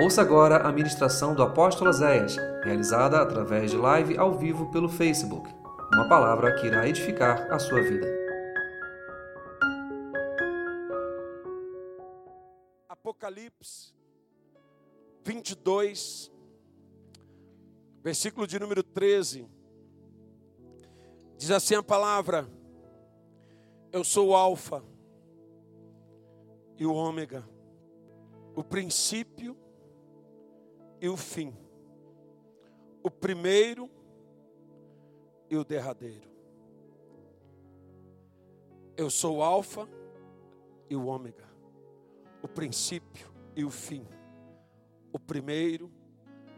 Ouça agora a ministração do apóstolo Zéias, realizada através de live ao vivo pelo Facebook. Uma palavra que irá edificar a sua vida. Apocalipse 22, versículo de número 13. Diz assim a palavra: Eu sou o Alfa e o Ômega, o princípio e o fim, o primeiro e o derradeiro. Eu sou o Alfa e o Ômega, o princípio e o fim, o primeiro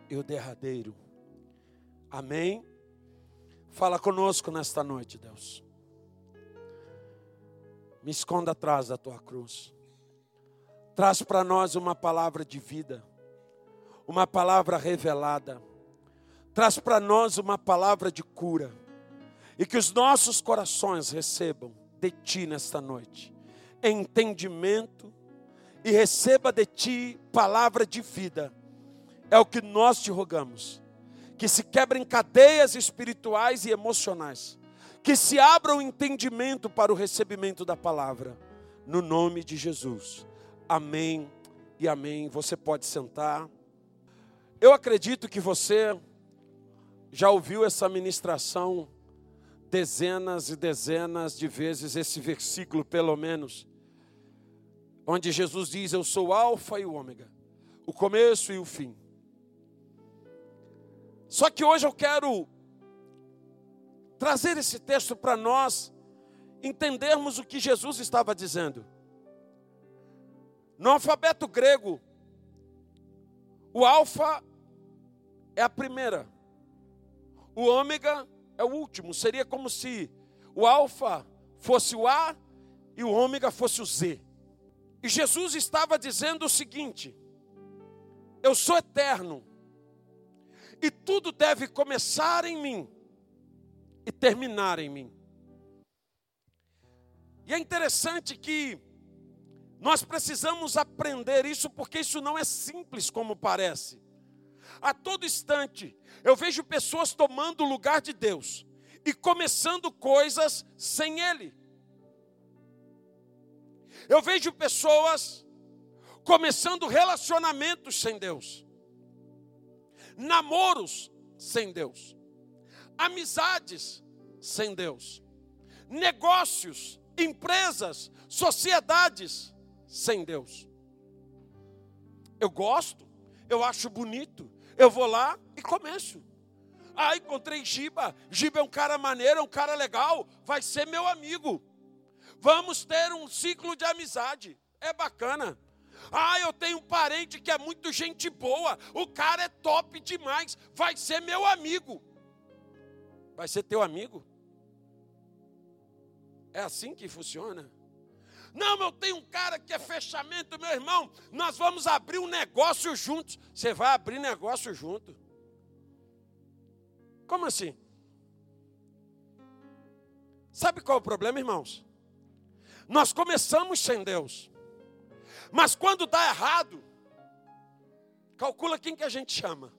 e o derradeiro. Amém? Fala conosco nesta noite, Deus. Me esconda atrás da tua cruz. Traz para nós uma palavra de vida uma palavra revelada. Traz para nós uma palavra de cura. E que os nossos corações recebam de Ti nesta noite entendimento e receba de Ti palavra de vida. É o que nós te rogamos. Que se quebrem cadeias espirituais e emocionais. Que se abra o entendimento para o recebimento da palavra. No nome de Jesus. Amém e amém. Você pode sentar. Eu acredito que você já ouviu essa ministração dezenas e dezenas de vezes, esse versículo pelo menos, onde Jesus diz: Eu sou o Alfa e o Ômega, o começo e o fim. Só que hoje eu quero trazer esse texto para nós entendermos o que Jesus estava dizendo. No alfabeto grego, o alfa é a primeira. O ômega é o último. Seria como se o alfa fosse o A e o ômega fosse o Z. E Jesus estava dizendo o seguinte: Eu sou eterno. E tudo deve começar em mim e terminar em mim. E é interessante que nós precisamos aprender isso porque isso não é simples como parece. A todo instante, eu vejo pessoas tomando o lugar de Deus e começando coisas sem Ele. Eu vejo pessoas começando relacionamentos sem Deus, namoros sem Deus, amizades sem Deus, negócios, empresas, sociedades sem Deus. Eu gosto, eu acho bonito, eu vou lá e começo. Ah, encontrei Giba. Giba é um cara maneiro, é um cara legal. Vai ser meu amigo. Vamos ter um ciclo de amizade. É bacana. Ah, eu tenho um parente que é muito gente boa. O cara é top demais. Vai ser meu amigo. Vai ser teu amigo? É assim que funciona? Não, eu tenho um cara que é fechamento, meu irmão. Nós vamos abrir um negócio juntos. Você vai abrir negócio junto. Como assim? Sabe qual é o problema, irmãos? Nós começamos sem Deus. Mas quando dá errado, calcula quem que a gente chama.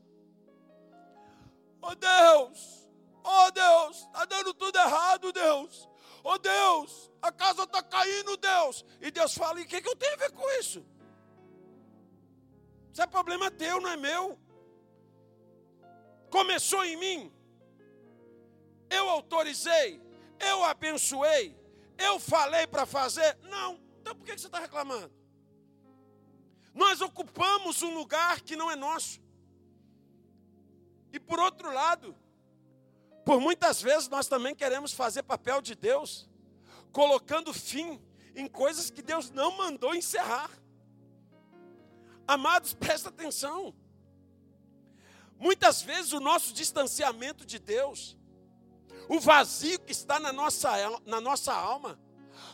Oh Deus, oh Deus, está dando tudo errado, Deus. Oh Deus, a casa está caindo, Deus. E Deus fala: e o que, que eu tenho a ver com isso? Isso é problema teu, não é meu. Começou em mim. Eu autorizei, eu abençoei, eu falei para fazer. Não, então por que você está reclamando? Nós ocupamos um lugar que não é nosso. E por outro lado, por muitas vezes nós também queremos fazer papel de Deus, colocando fim em coisas que Deus não mandou encerrar. Amados, presta atenção. Muitas vezes o nosso distanciamento de Deus, o vazio que está na nossa, na nossa alma,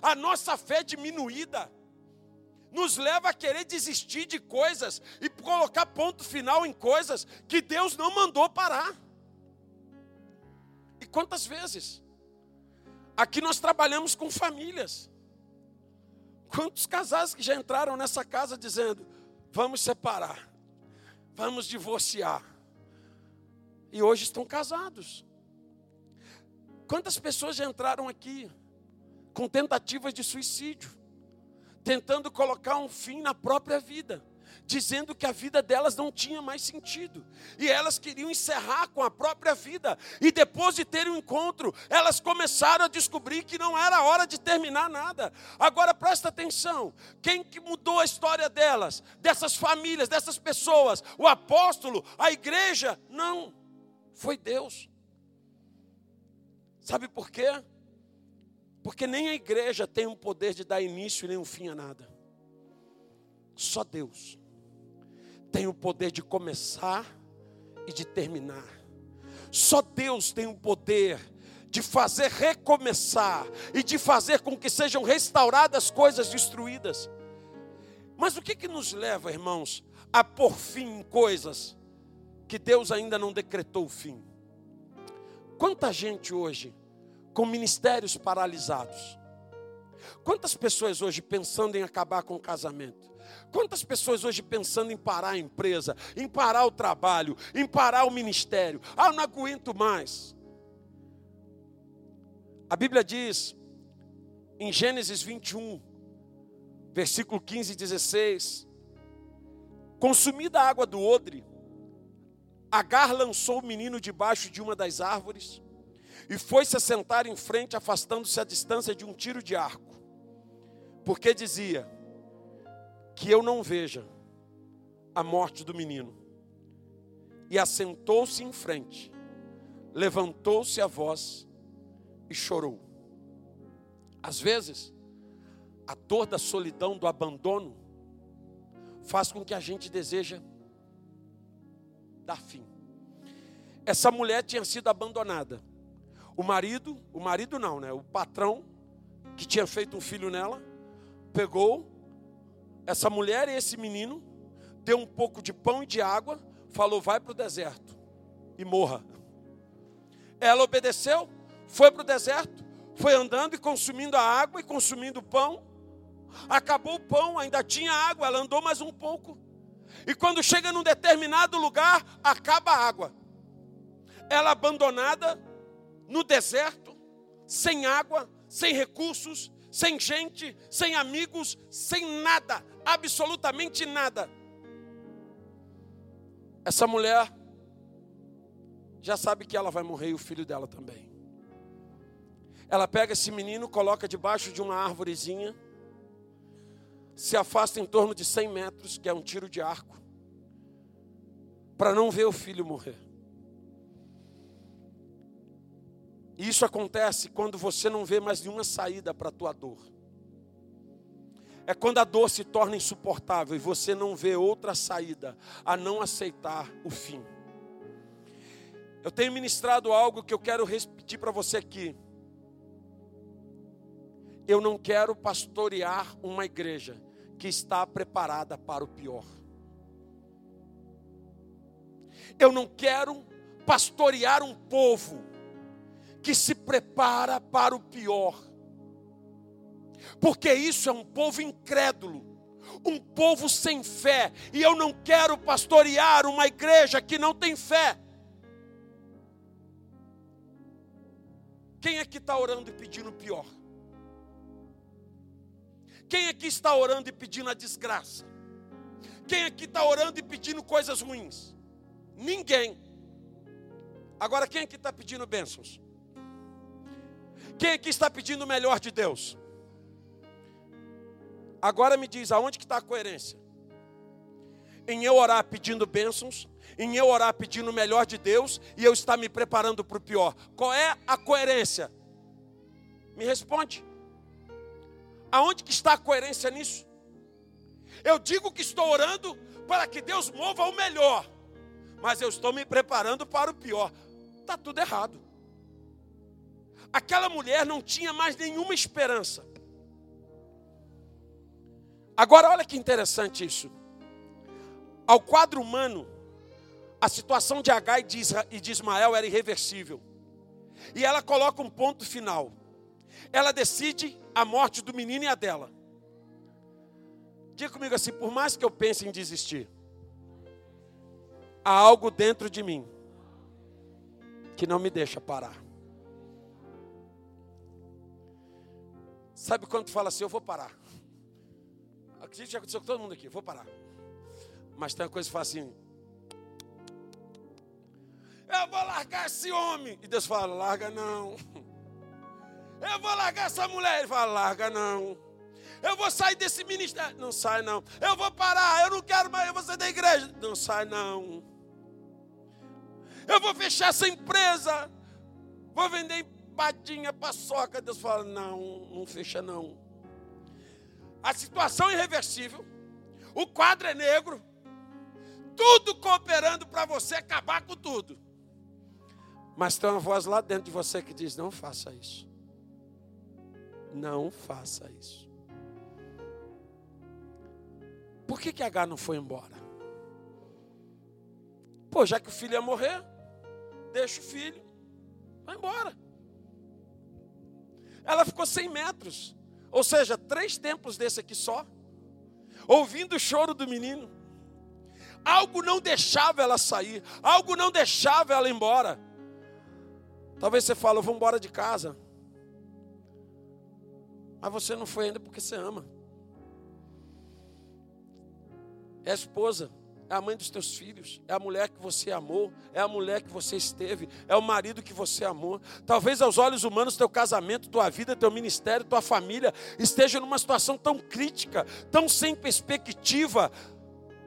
a nossa fé diminuída, nos leva a querer desistir de coisas e colocar ponto final em coisas que Deus não mandou parar. E quantas vezes? Aqui nós trabalhamos com famílias. Quantos casais que já entraram nessa casa dizendo: vamos separar, vamos divorciar. E hoje estão casados. Quantas pessoas já entraram aqui com tentativas de suicídio, tentando colocar um fim na própria vida? Dizendo que a vida delas não tinha mais sentido. E elas queriam encerrar com a própria vida. E depois de ter um encontro, elas começaram a descobrir que não era hora de terminar nada. Agora presta atenção: quem que mudou a história delas, dessas famílias, dessas pessoas? O apóstolo, a igreja? Não, foi Deus. Sabe por quê? Porque nem a igreja tem o poder de dar início nem um fim a nada. Só Deus tem o poder de começar e de terminar. Só Deus tem o poder de fazer recomeçar e de fazer com que sejam restauradas coisas destruídas. Mas o que, que nos leva, irmãos, a pôr fim em coisas que Deus ainda não decretou o fim? Quanta gente hoje com ministérios paralisados? Quantas pessoas hoje pensando em acabar com o casamento? Quantas pessoas hoje pensando em parar a empresa, em parar o trabalho, em parar o ministério? Ah, eu não aguento mais. A Bíblia diz, em Gênesis 21, versículo 15 e 16: Consumida a água do odre, Agar lançou o menino debaixo de uma das árvores e foi se assentar em frente, afastando-se a distância de um tiro de arco, porque dizia: que eu não veja a morte do menino. E assentou-se em frente, levantou-se a voz e chorou. Às vezes, a dor da solidão, do abandono, faz com que a gente deseja dar fim. Essa mulher tinha sido abandonada. O marido, o marido não, né? O patrão que tinha feito um filho nela, pegou essa mulher e esse menino deu um pouco de pão e de água, falou: vai para o deserto e morra. Ela obedeceu, foi para o deserto, foi andando e consumindo a água e consumindo o pão. Acabou o pão, ainda tinha água, ela andou mais um pouco. E quando chega num determinado lugar, acaba a água. Ela abandonada no deserto, sem água, sem recursos, sem gente, sem amigos, sem nada absolutamente nada. Essa mulher já sabe que ela vai morrer e o filho dela também. Ela pega esse menino, coloca debaixo de uma árvorezinha, se afasta em torno de 100 metros, que é um tiro de arco, para não ver o filho morrer. E isso acontece quando você não vê mais nenhuma saída para a tua dor é quando a dor se torna insuportável e você não vê outra saída a não aceitar o fim. Eu tenho ministrado algo que eu quero repetir para você aqui. Eu não quero pastorear uma igreja que está preparada para o pior. Eu não quero pastorear um povo que se prepara para o pior porque isso é um povo incrédulo, um povo sem fé, e eu não quero pastorear uma igreja que não tem fé. Quem aqui está orando e pedindo pior? Quem aqui está orando e pedindo a desgraça? Quem aqui está orando e pedindo coisas ruins? Ninguém. Agora, quem aqui está pedindo bênçãos? Quem aqui está pedindo o melhor de Deus? Agora me diz, aonde que está a coerência? Em eu orar pedindo bênçãos, em eu orar pedindo o melhor de Deus e eu estar me preparando para o pior. Qual é a coerência? Me responde. Aonde que está a coerência nisso? Eu digo que estou orando para que Deus mova o melhor, mas eu estou me preparando para o pior. Está tudo errado. Aquela mulher não tinha mais nenhuma esperança. Agora, olha que interessante isso. Ao quadro humano, a situação de Agai e de Ismael era irreversível. E ela coloca um ponto final. Ela decide a morte do menino e a dela. Diga comigo assim: por mais que eu pense em desistir, há algo dentro de mim que não me deixa parar. Sabe quando fala assim, eu vou parar? Acredito que já aconteceu com todo mundo aqui, vou parar. Mas tem uma coisa que fala assim, eu vou largar esse homem. E Deus fala, larga não. Eu vou largar essa mulher. Ele fala, larga não. Eu vou sair desse ministério. Não sai não. Eu vou parar. Eu não quero mais. Eu vou sair da igreja. Não sai não. Eu vou fechar essa empresa. Vou vender empadinha, paçoca. Deus fala, não, não fecha não. A situação é irreversível. O quadro é negro. Tudo cooperando para você acabar com tudo. Mas tem uma voz lá dentro de você que diz: não faça isso. Não faça isso. Por que, que H não foi embora? Pô, já que o filho ia morrer, deixa o filho, vai embora. Ela ficou 100 metros, ou seja, três templos desse aqui só, ouvindo o choro do menino. Algo não deixava ela sair, algo não deixava ela ir embora. Talvez você fale, vou embora de casa. Mas você não foi ainda porque você ama. É a esposa, é a mãe dos teus filhos, é a mulher que você amou, é a mulher que você esteve, é o marido que você amou. Talvez aos olhos humanos teu casamento, tua vida, teu ministério, tua família esteja numa situação tão crítica, tão sem perspectiva,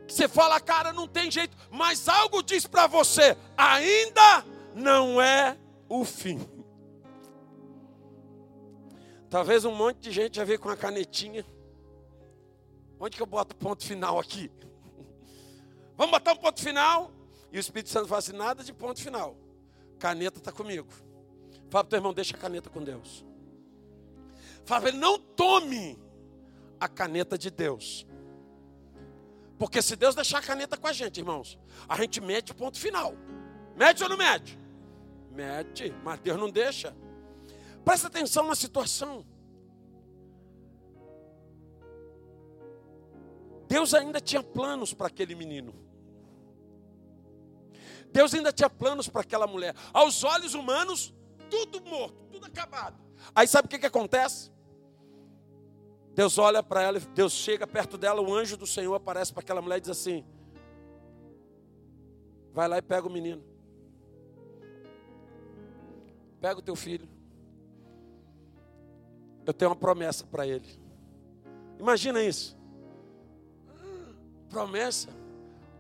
que você fala, cara, não tem jeito, mas algo diz para você, ainda não é o fim. Talvez um monte de gente já veio com a canetinha. Onde que eu boto ponto final aqui? Vamos botar um ponto final? E o Espírito Santo fala assim: nada de ponto final. Caneta está comigo. Fala para o teu irmão, deixa a caneta com Deus. Fala para ele, não tome a caneta de Deus. Porque se Deus deixar a caneta com a gente, irmãos, a gente mete o ponto final. Mete ou não mete? Mete, mas Deus não deixa. Presta atenção na situação. Deus ainda tinha planos para aquele menino. Deus ainda tinha planos para aquela mulher. Aos olhos humanos, tudo morto, tudo acabado. Aí sabe o que, que acontece? Deus olha para ela, Deus chega perto dela, o anjo do Senhor aparece para aquela mulher e diz assim: Vai lá e pega o menino. Pega o teu filho. Eu tenho uma promessa para ele. Imagina isso. Promessa: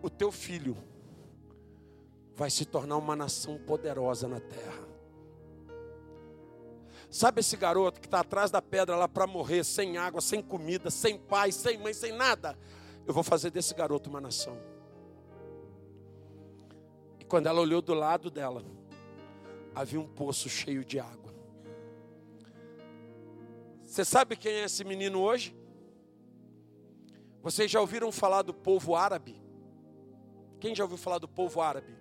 o teu filho vai se tornar uma nação poderosa na terra. Sabe esse garoto que está atrás da pedra lá para morrer, sem água, sem comida, sem pai, sem mãe, sem nada? Eu vou fazer desse garoto uma nação. E quando ela olhou do lado dela, havia um poço cheio de água. Você sabe quem é esse menino hoje? Vocês já ouviram falar do povo árabe? Quem já ouviu falar do povo árabe?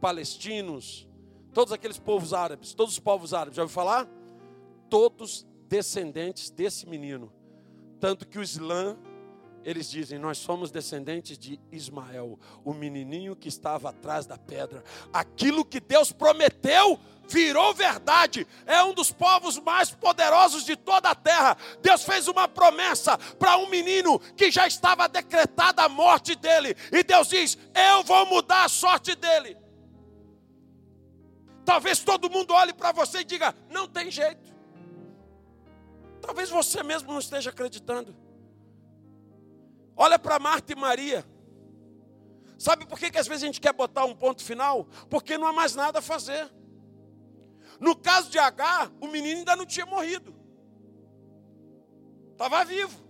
Palestinos, todos aqueles povos árabes, todos os povos árabes, já ouviu falar? Todos descendentes desse menino. Tanto que o Islã eles dizem: Nós somos descendentes de Ismael, o menininho que estava atrás da pedra. Aquilo que Deus prometeu virou verdade. É um dos povos mais poderosos de toda a terra. Deus fez uma promessa para um menino que já estava decretada a morte dele. E Deus diz: Eu vou mudar a sorte dele. Talvez todo mundo olhe para você e diga: Não tem jeito. Talvez você mesmo não esteja acreditando. Olha para Marta e Maria. Sabe por que, que às vezes a gente quer botar um ponto final? Porque não há mais nada a fazer. No caso de H, o menino ainda não tinha morrido. Estava vivo.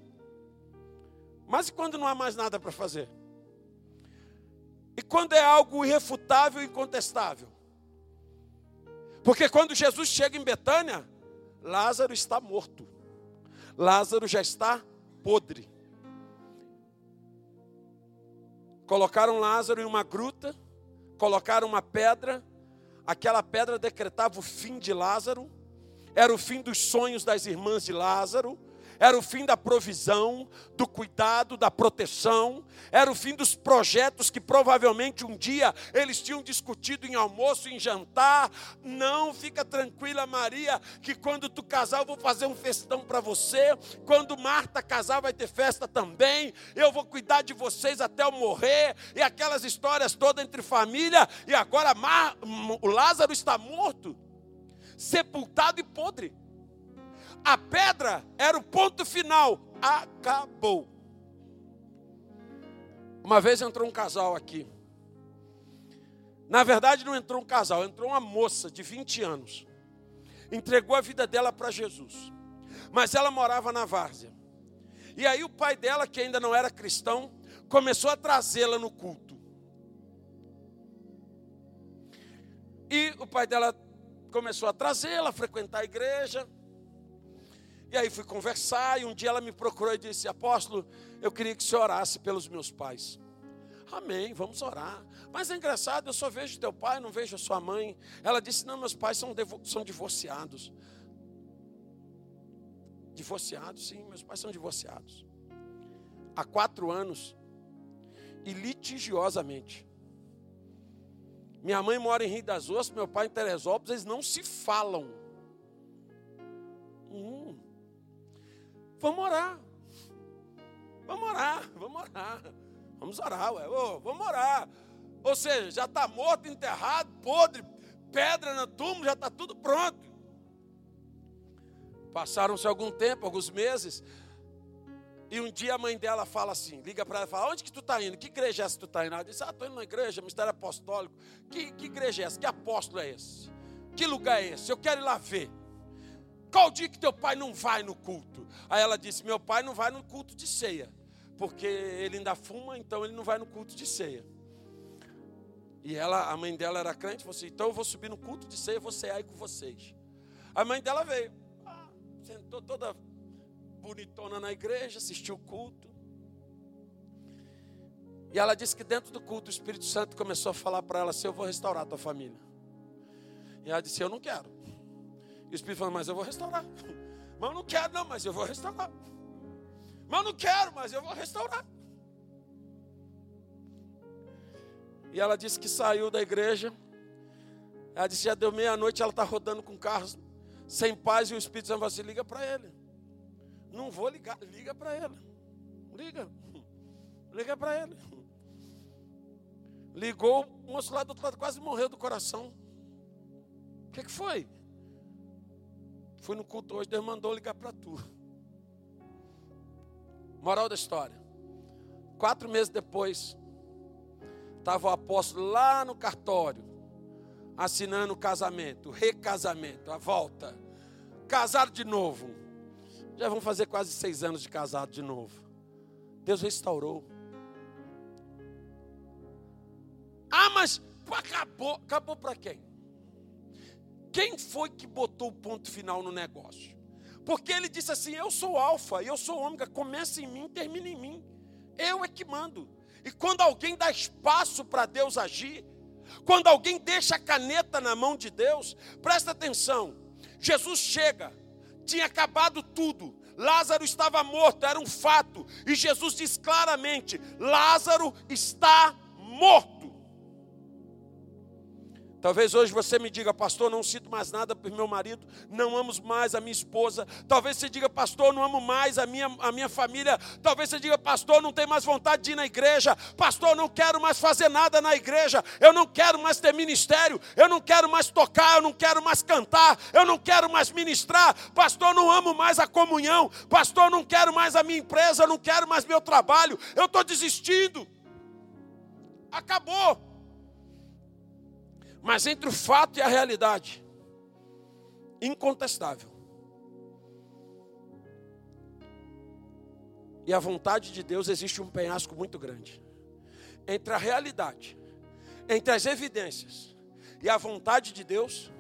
Mas e quando não há mais nada para fazer? E quando é algo irrefutável e incontestável? Porque quando Jesus chega em Betânia, Lázaro está morto. Lázaro já está podre. Colocaram Lázaro em uma gruta, colocaram uma pedra, aquela pedra decretava o fim de Lázaro, era o fim dos sonhos das irmãs de Lázaro, era o fim da provisão, do cuidado, da proteção, era o fim dos projetos que provavelmente um dia eles tinham discutido em almoço, em jantar. Não, fica tranquila, Maria, que quando tu casar eu vou fazer um festão para você. Quando Marta casar vai ter festa também. Eu vou cuidar de vocês até eu morrer. E aquelas histórias todas entre família. E agora Mar... o Lázaro está morto, sepultado e podre. A pedra era o ponto final. Acabou. Uma vez entrou um casal aqui. Na verdade, não entrou um casal, entrou uma moça de 20 anos. Entregou a vida dela para Jesus. Mas ela morava na várzea. E aí o pai dela, que ainda não era cristão, começou a trazê-la no culto. E o pai dela começou a trazê-la, a frequentar a igreja. E aí fui conversar, e um dia ela me procurou e disse: Apóstolo, eu queria que você orasse pelos meus pais. Amém, vamos orar. Mas é engraçado, eu só vejo teu pai, não vejo a sua mãe. Ela disse: Não, meus pais são, são divorciados. Divorciados, sim, meus pais são divorciados. Há quatro anos, e litigiosamente. Minha mãe mora em Rio das Ostras, meu pai em Teresópolis, eles não se falam. Hum. Vamos orar. Vamos orar, vamos orar. Vamos orar, ué. Oh, vamos orar. Ou seja, já está morto, enterrado, podre, pedra no túmulo, já está tudo pronto. Passaram-se algum tempo, alguns meses. E um dia a mãe dela fala assim, liga para ela e fala, onde que tu está indo? Que igreja é essa que tu está indo? Ela diz, ah, estou indo na igreja, mistério apostólico. Que, que igreja é essa? Que apóstolo é esse? Que lugar é esse? Eu quero ir lá ver. Qual dia que teu pai não vai no culto? Aí ela disse: Meu pai não vai no culto de ceia, porque ele ainda fuma, então ele não vai no culto de ceia. E ela, a mãe dela era crente, falou assim: Então eu vou subir no culto de ceia, vou cear aí com vocês. A mãe dela veio, ah, sentou toda bonitona na igreja, assistiu o culto. E ela disse que dentro do culto o Espírito Santo começou a falar para ela assim: Eu vou restaurar a tua família. E ela disse: Eu não quero. E o Espírito falou, mas eu vou restaurar. Mas eu não quero, não, mas eu vou restaurar. Mas eu não quero, mas eu vou restaurar. E ela disse que saiu da igreja. Ela disse, já deu meia-noite, ela está rodando com carros sem paz e o Espírito Santo falou assim, liga para ele. Não vou ligar, liga para ele. Liga. Liga para ele. Ligou, o moço lá do outro lado quase morreu do coração. O que, que foi? Fui no culto hoje, Deus mandou ligar para tu. Moral da história. Quatro meses depois, estava o apóstolo lá no cartório, assinando o casamento, o recasamento, a volta. Casaram de novo. Já vão fazer quase seis anos de casado de novo. Deus restaurou. Ah, mas acabou. Acabou para quem? Quem foi que botou o ponto final no negócio? Porque ele disse assim: Eu sou alfa, eu sou ômega, começa em mim, termina em mim. Eu é que mando. E quando alguém dá espaço para Deus agir, quando alguém deixa a caneta na mão de Deus, presta atenção. Jesus chega, tinha acabado tudo. Lázaro estava morto, era um fato. E Jesus diz claramente: Lázaro está morto. Talvez hoje você me diga, pastor, não sinto mais nada por meu marido, não amo mais a minha esposa. Talvez você diga, pastor, não amo mais a minha, a minha família. Talvez você diga, pastor, não tenho mais vontade de ir na igreja. Pastor, não quero mais fazer nada na igreja. Eu não quero mais ter ministério. Eu não quero mais tocar. Eu não quero mais cantar. Eu não quero mais ministrar. Pastor, não amo mais a comunhão. Pastor, não quero mais a minha empresa. Eu não quero mais meu trabalho. Eu estou desistindo. Acabou. Mas entre o fato e a realidade, incontestável. E a vontade de Deus existe um penhasco muito grande. Entre a realidade, entre as evidências e a vontade de Deus,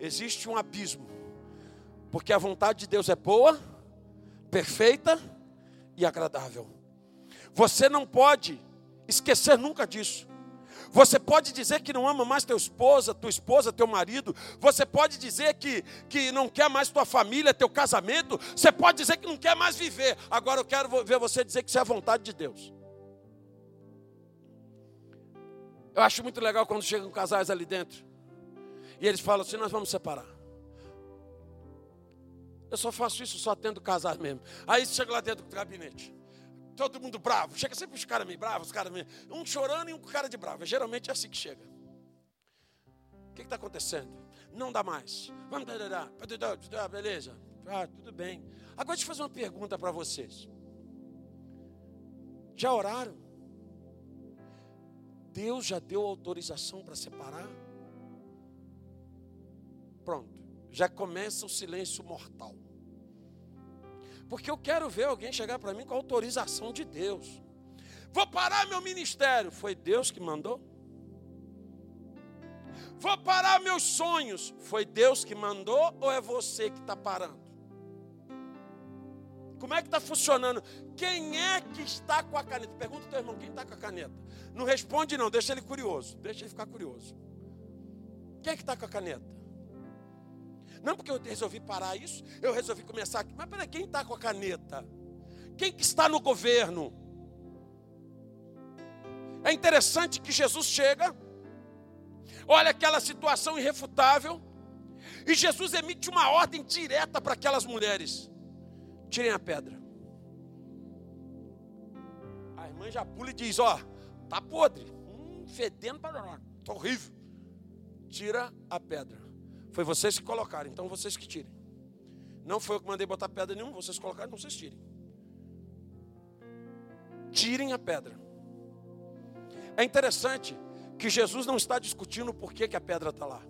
existe um abismo. Porque a vontade de Deus é boa, perfeita e agradável. Você não pode esquecer nunca disso. Você pode dizer que não ama mais teu esposa, tua esposa, teu marido. Você pode dizer que, que não quer mais tua família, teu casamento. Você pode dizer que não quer mais viver. Agora eu quero ver você dizer que isso é a vontade de Deus. Eu acho muito legal quando chegam casais ali dentro. E eles falam assim: nós vamos separar. Eu só faço isso só tendo casar mesmo. Aí chega lá dentro do gabinete. Todo mundo bravo. Chega sempre os caras meio bravos, os caras meio. Um chorando e um cara de bravo. Geralmente é assim que chega. O que está acontecendo? Não dá mais. Vamos dar, beleza. Ah, tudo bem. Agora deixa eu fazer uma pergunta para vocês. Já oraram? Deus já deu autorização para separar? Pronto. Já começa o silêncio mortal. Porque eu quero ver alguém chegar para mim com autorização de Deus. Vou parar meu ministério. Foi Deus que mandou? Vou parar meus sonhos. Foi Deus que mandou ou é você que está parando? Como é que está funcionando? Quem é que está com a caneta? Pergunta ao teu irmão, quem está com a caneta? Não responde não, deixa ele curioso. Deixa ele ficar curioso. Quem é que está com a caneta? Não porque eu resolvi parar isso, eu resolvi começar aqui. Mas peraí, quem está com a caneta? Quem que está no governo? É interessante que Jesus chega, olha aquela situação irrefutável, e Jesus emite uma ordem direta para aquelas mulheres: tirem a pedra. A irmã já pula e diz: Ó, tá podre, hum, fedendo tá horrível. Tira a pedra. Foi vocês que colocaram, então vocês que tirem. Não foi eu que mandei botar pedra nenhuma, vocês colocaram, então vocês tirem. Tirem a pedra. É interessante que Jesus não está discutindo por que, que a pedra está lá.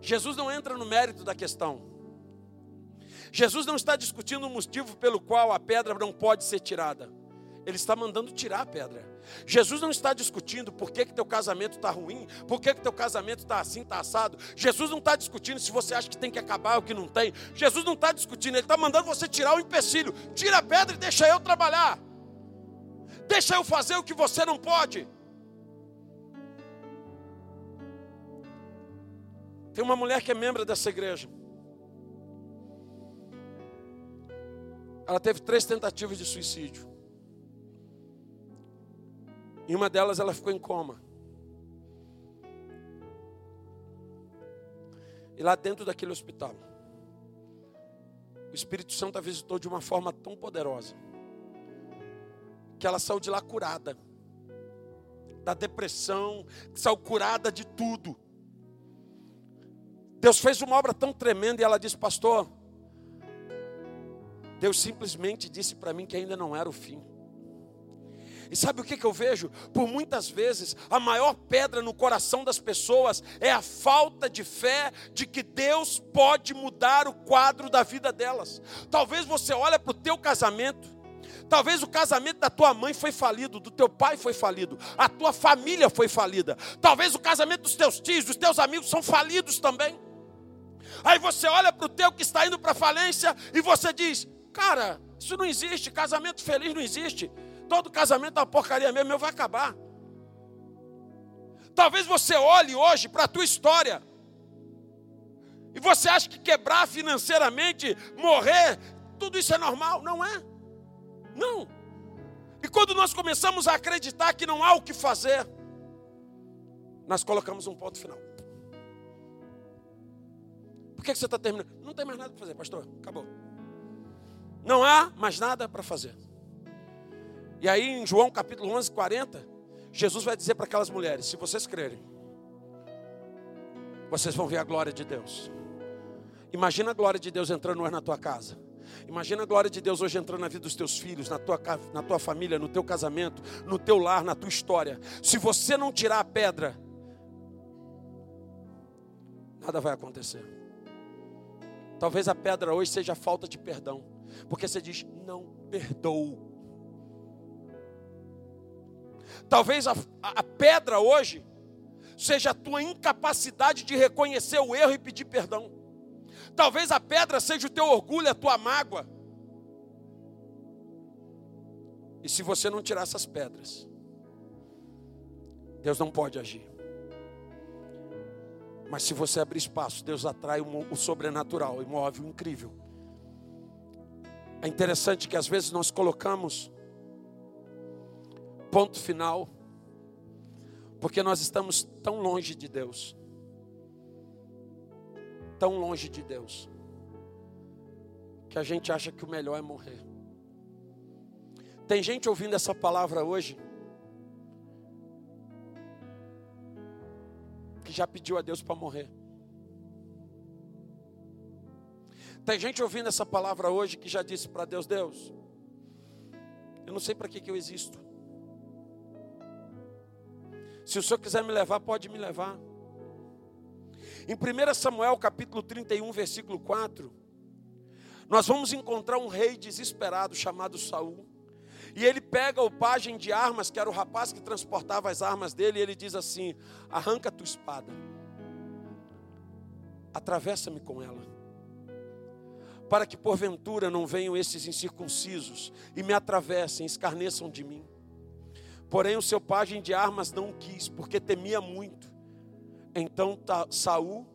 Jesus não entra no mérito da questão. Jesus não está discutindo o motivo pelo qual a pedra não pode ser tirada. Ele está mandando tirar a pedra. Jesus não está discutindo por que, que teu casamento está ruim, por que, que teu casamento está assim, está assado. Jesus não está discutindo se você acha que tem que acabar ou que não tem. Jesus não está discutindo, Ele está mandando você tirar o empecilho. Tira a pedra e deixa eu trabalhar. Deixa eu fazer o que você não pode. Tem uma mulher que é membro dessa igreja. Ela teve três tentativas de suicídio. Em uma delas ela ficou em coma. E lá dentro daquele hospital, o Espírito Santo a visitou de uma forma tão poderosa, que ela saiu de lá curada, da depressão, saiu curada de tudo. Deus fez uma obra tão tremenda e ela disse, pastor, Deus simplesmente disse para mim que ainda não era o fim. E sabe o que, que eu vejo? Por muitas vezes, a maior pedra no coração das pessoas é a falta de fé de que Deus pode mudar o quadro da vida delas. Talvez você olhe para o teu casamento, Talvez o casamento da tua mãe foi falido, do teu pai foi falido, a tua família foi falida. Talvez o casamento dos teus tios, dos teus amigos são falidos também. Aí você olha para o teu que está indo para falência e você diz: Cara, isso não existe, casamento feliz não existe todo casamento é uma porcaria mesmo, meu vai acabar. Talvez você olhe hoje para a tua história e você acha que quebrar financeiramente, morrer, tudo isso é normal. Não é. Não. E quando nós começamos a acreditar que não há o que fazer, nós colocamos um ponto final. Por que você está terminando? Não tem mais nada para fazer, pastor. Acabou. Não há mais nada para fazer. E aí em João capítulo 11, 40, Jesus vai dizer para aquelas mulheres: se vocês crerem, vocês vão ver a glória de Deus. Imagina a glória de Deus entrando hoje na tua casa. Imagina a glória de Deus hoje entrando na vida dos teus filhos, na tua, na tua família, no teu casamento, no teu lar, na tua história. Se você não tirar a pedra, nada vai acontecer. Talvez a pedra hoje seja a falta de perdão, porque você diz: não perdoo. Talvez a, a pedra hoje seja a tua incapacidade de reconhecer o erro e pedir perdão. Talvez a pedra seja o teu orgulho, a tua mágoa. E se você não tirar essas pedras, Deus não pode agir. Mas se você abrir espaço, Deus atrai o sobrenatural e move o incrível. É interessante que às vezes nós colocamos ponto final, porque nós estamos tão longe de Deus. Tão longe de Deus. Que a gente acha que o melhor é morrer. Tem gente ouvindo essa palavra hoje que já pediu a Deus para morrer. Tem gente ouvindo essa palavra hoje que já disse para Deus: Deus, eu não sei para que, que eu existo. Se o Senhor quiser me levar, pode me levar. Em 1 Samuel capítulo 31, versículo 4, nós vamos encontrar um rei desesperado chamado Saul. E ele pega o pajem de armas, que era o rapaz que transportava as armas dele, e ele diz assim: Arranca a tua espada, atravessa-me com ela, para que porventura não venham esses incircuncisos e me atravessem, escarneçam de mim. Porém, o seu pajem de armas não quis, porque temia muito. Então Saul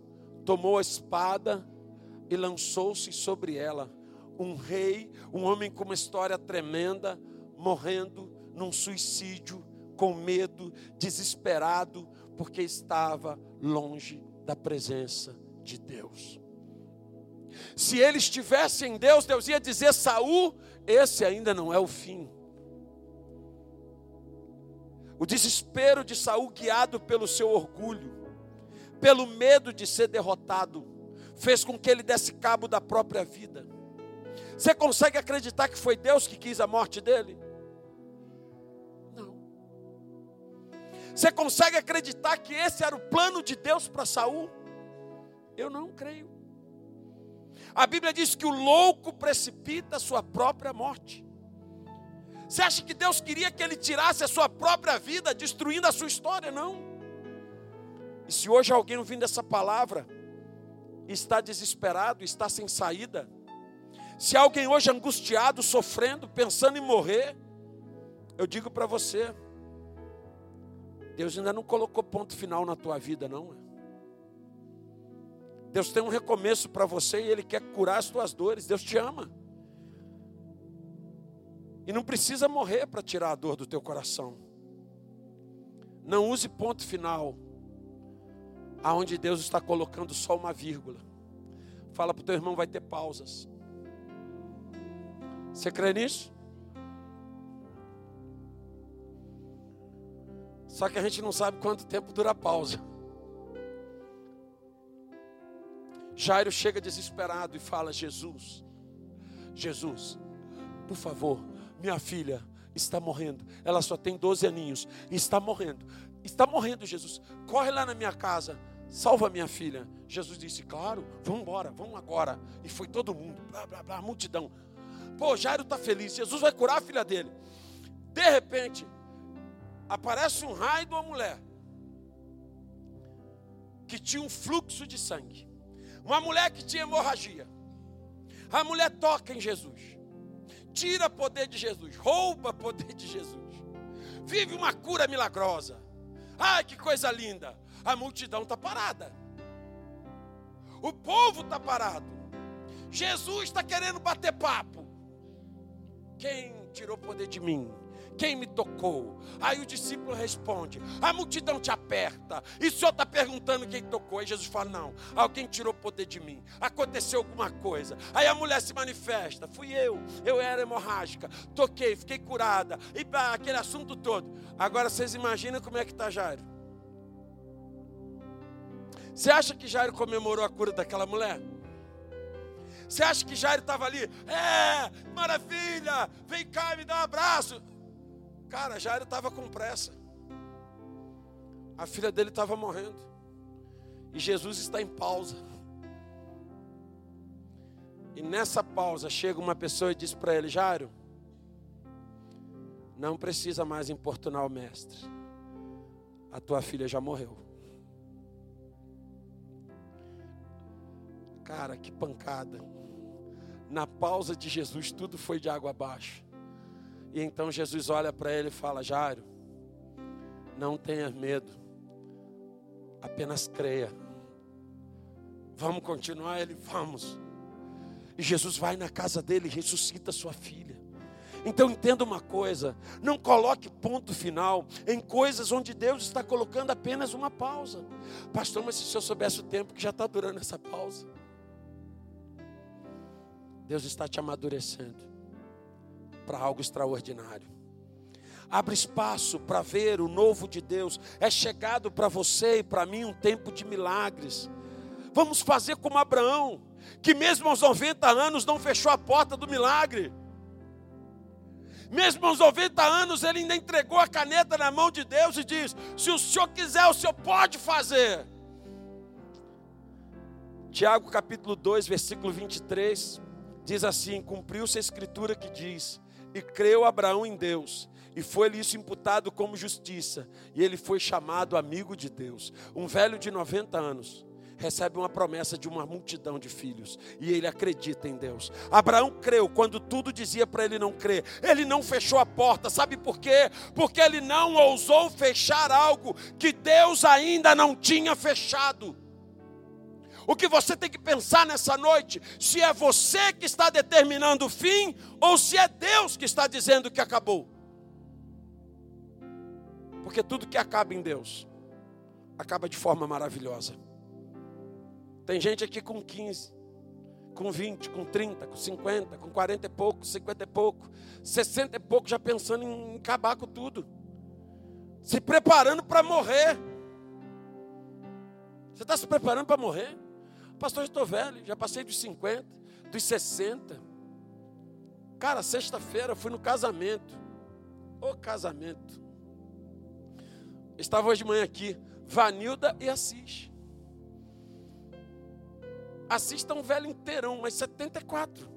tomou a espada e lançou-se sobre ela. Um rei, um homem com uma história tremenda, morrendo num suicídio, com medo, desesperado, porque estava longe da presença de Deus. Se ele estivesse em Deus, Deus ia dizer: Saul, esse ainda não é o fim. O desespero de Saul, guiado pelo seu orgulho, pelo medo de ser derrotado, fez com que ele desse cabo da própria vida. Você consegue acreditar que foi Deus que quis a morte dele? Você consegue acreditar que esse era o plano de Deus para Saul? Eu não creio. A Bíblia diz que o louco precipita a sua própria morte. Você acha que Deus queria que ele tirasse a sua própria vida, destruindo a sua história? Não. E se hoje alguém ouvindo essa palavra está desesperado, está sem saída, se alguém hoje angustiado, sofrendo, pensando em morrer, eu digo para você, Deus ainda não colocou ponto final na tua vida, não. Deus tem um recomeço para você e Ele quer curar as tuas dores. Deus te ama. E não precisa morrer para tirar a dor do teu coração. Não use ponto final, aonde Deus está colocando só uma vírgula. Fala para o teu irmão, vai ter pausas. Você crê nisso? Só que a gente não sabe quanto tempo dura a pausa. Jairo chega desesperado e fala: Jesus, Jesus, por favor, minha filha está morrendo. Ela só tem 12 aninhos e está morrendo. Está morrendo, Jesus. Corre lá na minha casa, salva minha filha. Jesus disse: Claro, vamos embora, vamos agora. E foi todo mundo, blá blá blá, multidão. Pô, Jairo está feliz, Jesus vai curar a filha dele. De repente, aparece um raio de uma mulher que tinha um fluxo de sangue. Uma mulher que tinha hemorragia. A mulher toca em Jesus. Tira poder de Jesus, rouba poder de Jesus. Vive uma cura milagrosa. Ai, que coisa linda. A multidão está parada. O povo está parado. Jesus está querendo bater papo. Quem tirou poder de mim? Quem me tocou? Aí o discípulo responde: A multidão te aperta. E o senhor está perguntando quem tocou. Aí Jesus fala: Não, alguém tirou o poder de mim. Aconteceu alguma coisa. Aí a mulher se manifesta: Fui eu. Eu era hemorrágica. Toquei, fiquei curada. E pá, aquele assunto todo. Agora vocês imaginam como é que está Jairo? Você acha que Jairo comemorou a cura daquela mulher? Você acha que Jairo estava ali? É, maravilha, vem cá, me dá um abraço. Cara, Jairo estava com pressa. A filha dele estava morrendo. E Jesus está em pausa. E nessa pausa chega uma pessoa e diz para ele: Jairo, não precisa mais importunar o mestre. A tua filha já morreu. Cara, que pancada. Na pausa de Jesus, tudo foi de água abaixo. E então Jesus olha para ele e fala: Jairo, Não tenha medo, apenas creia. Vamos continuar? Ele, vamos. E Jesus vai na casa dele e ressuscita sua filha. Então entenda uma coisa: não coloque ponto final em coisas onde Deus está colocando apenas uma pausa. Pastor, mas se eu soubesse o tempo que já está durando essa pausa, Deus está te amadurecendo para algo extraordinário. Abre espaço para ver o novo de Deus. É chegado para você e para mim um tempo de milagres. Vamos fazer como Abraão, que mesmo aos 90 anos não fechou a porta do milagre. Mesmo aos 90 anos, ele ainda entregou a caneta na mão de Deus e diz: Se o senhor quiser, o senhor pode fazer. Tiago capítulo 2, versículo 23, diz assim: Cumpriu-se a escritura que diz: E creu Abraão em Deus, e foi-lhe isso imputado como justiça, e ele foi chamado amigo de Deus. Um velho de 90 anos recebe uma promessa de uma multidão de filhos e ele acredita em Deus. Abraão creu quando tudo dizia para ele não crer. Ele não fechou a porta, sabe por quê? Porque ele não ousou fechar algo que Deus ainda não tinha fechado. O que você tem que pensar nessa noite, se é você que está determinando o fim ou se é Deus que está dizendo que acabou. Porque tudo que acaba em Deus acaba de forma maravilhosa. Tem gente aqui com 15, com 20, com 30, com 50, com 40 e pouco, 50 e pouco, 60 e pouco, já pensando em acabar com tudo, se preparando para morrer. Você está se preparando para morrer? Pastor, eu estou velho, já passei dos 50, dos 60. Cara, sexta-feira fui no casamento. O casamento. Estava hoje de manhã aqui, Vanilda e Assis. Assista um velho inteirão, mas 74.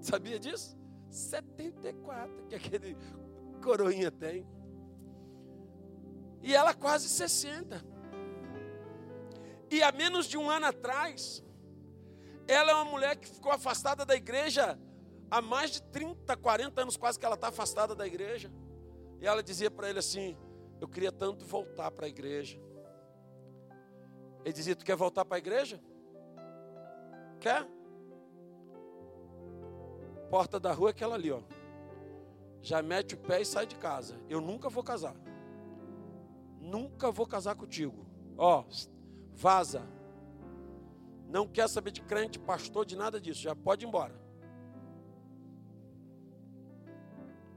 Sabia disso? 74 que aquele coroinha tem. E ela quase 60. E há menos de um ano atrás, ela é uma mulher que ficou afastada da igreja há mais de 30, 40 anos quase que ela está afastada da igreja. E ela dizia para ele assim: Eu queria tanto voltar para a igreja. Ele dizia: Tu quer voltar para a igreja? Quer? Porta da rua é aquela ali, ó. Já mete o pé e sai de casa. Eu nunca vou casar. Nunca vou casar contigo. Ó, vaza. Não quer saber de crente, pastor, de nada disso. Já pode ir embora.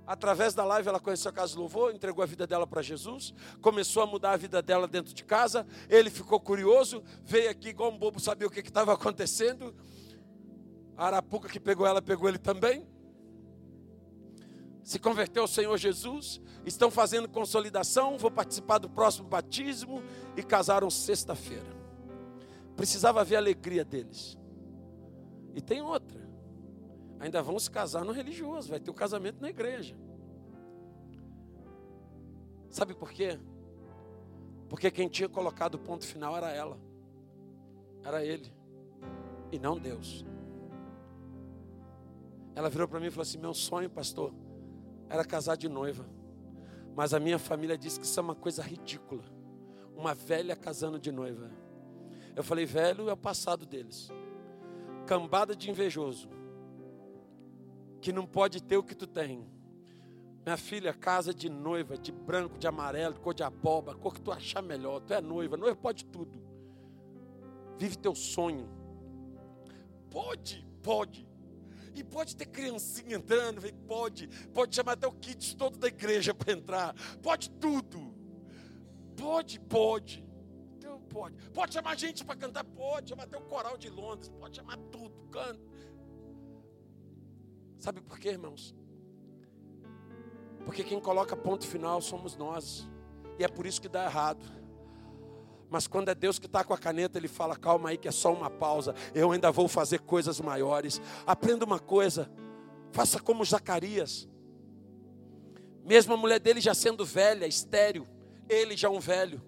Através da live ela conheceu a casa de louvor, entregou a vida dela para Jesus, começou a mudar a vida dela dentro de casa. Ele ficou curioso, veio aqui igual um bobo, sabia o que estava acontecendo. A arapuca que pegou ela, pegou ele também. Se converteu ao Senhor Jesus, estão fazendo consolidação, vou participar do próximo batismo e casaram sexta-feira. Precisava ver a alegria deles. E tem outra ainda vão se casar no religioso, vai ter o um casamento na igreja. Sabe por quê? Porque quem tinha colocado o ponto final era ela, era ele, e não Deus. Ela virou para mim e falou assim: Meu sonho, pastor, era casar de noiva, mas a minha família disse que isso é uma coisa ridícula, uma velha casando de noiva. Eu falei: Velho é o passado deles, cambada de invejoso que não pode ter o que tu tem. Minha filha, casa de noiva, de branco, de amarelo, cor de abóbora, cor que tu achar melhor. Tu é noiva, noiva pode tudo. Vive teu sonho. Pode, pode. E pode ter criancinha entrando, pode. Pode chamar até o kit todo da igreja para entrar. Pode tudo. Pode, pode. Então, pode. Pode chamar gente para cantar, pode. Chamar até o coral de Londres, pode chamar tudo. Canta. Sabe por quê, irmãos? Porque quem coloca ponto final somos nós. E é por isso que dá errado. Mas quando é Deus que está com a caneta, Ele fala: calma aí, que é só uma pausa. Eu ainda vou fazer coisas maiores. Aprenda uma coisa: faça como Zacarias. Mesmo a mulher dele já sendo velha, estéreo, ele já um velho,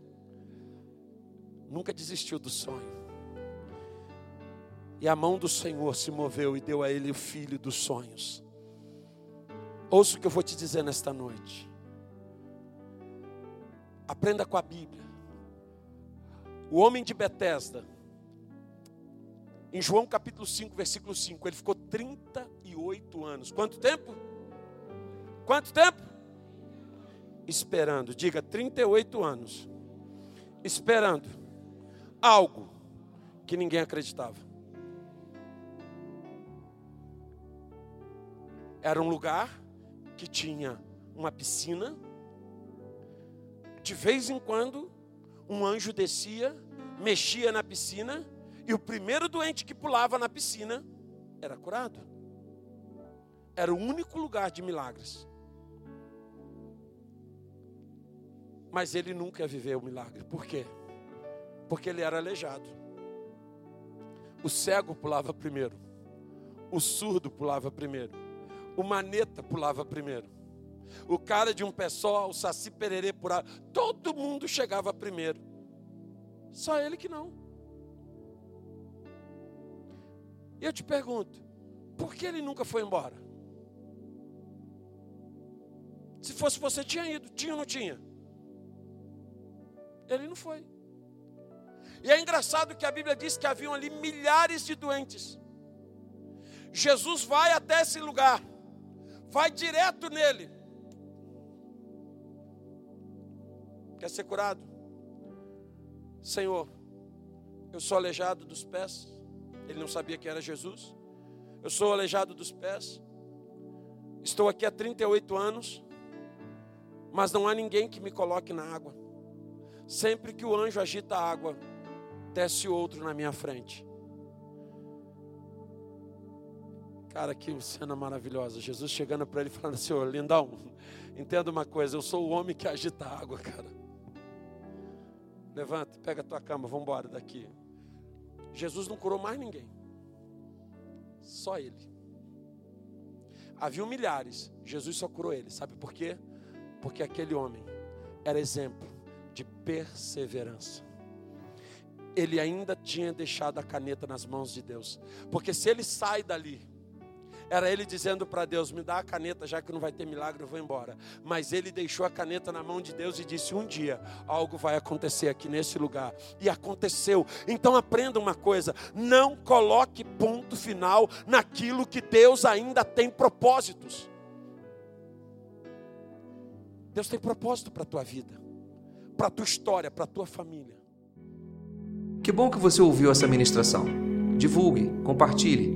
nunca desistiu do sonho. E a mão do Senhor se moveu e deu a ele o filho dos sonhos. Ouça o que eu vou te dizer nesta noite. Aprenda com a Bíblia. O homem de Betesda, em João capítulo 5, versículo 5, ele ficou 38 anos. Quanto tempo? Quanto tempo? Esperando, diga 38 anos. Esperando algo que ninguém acreditava. Era um lugar que tinha uma piscina. De vez em quando, um anjo descia, mexia na piscina, e o primeiro doente que pulava na piscina era curado. Era o único lugar de milagres. Mas ele nunca ia viver o milagre. Por quê? Porque ele era aleijado. O cego pulava primeiro. O surdo pulava primeiro. O maneta pulava primeiro. O cara de um pé só, o saci pererê pulava. Todo mundo chegava primeiro. Só ele que não. E eu te pergunto, por que ele nunca foi embora? Se fosse você, tinha ido. Tinha ou não tinha? Ele não foi. E é engraçado que a Bíblia diz que haviam ali milhares de doentes. Jesus vai até esse lugar, vai direto nele. Quer ser curado? Senhor, eu sou aleijado dos pés. Ele não sabia que era Jesus. Eu sou aleijado dos pés. Estou aqui há 38 anos, mas não há ninguém que me coloque na água. Sempre que o anjo agita a água, desce outro na minha frente. Cara, que cena maravilhosa. Jesus chegando para ele falando assim: lindão, entenda uma coisa, eu sou o homem que agita a água, cara. Levanta, pega a tua cama, vamos embora daqui. Jesus não curou mais ninguém. Só ele. Havia milhares, Jesus só curou ele. Sabe por quê? Porque aquele homem era exemplo de perseverança. Ele ainda tinha deixado a caneta nas mãos de Deus. Porque se ele sai dali, era ele dizendo para Deus: Me dá a caneta, já que não vai ter milagre, eu vou embora. Mas ele deixou a caneta na mão de Deus e disse: Um dia algo vai acontecer aqui nesse lugar. E aconteceu. Então aprenda uma coisa: não coloque ponto final naquilo que Deus ainda tem propósitos. Deus tem propósito para a tua vida para a tua história, para a tua família. Que bom que você ouviu essa ministração. Divulgue, compartilhe,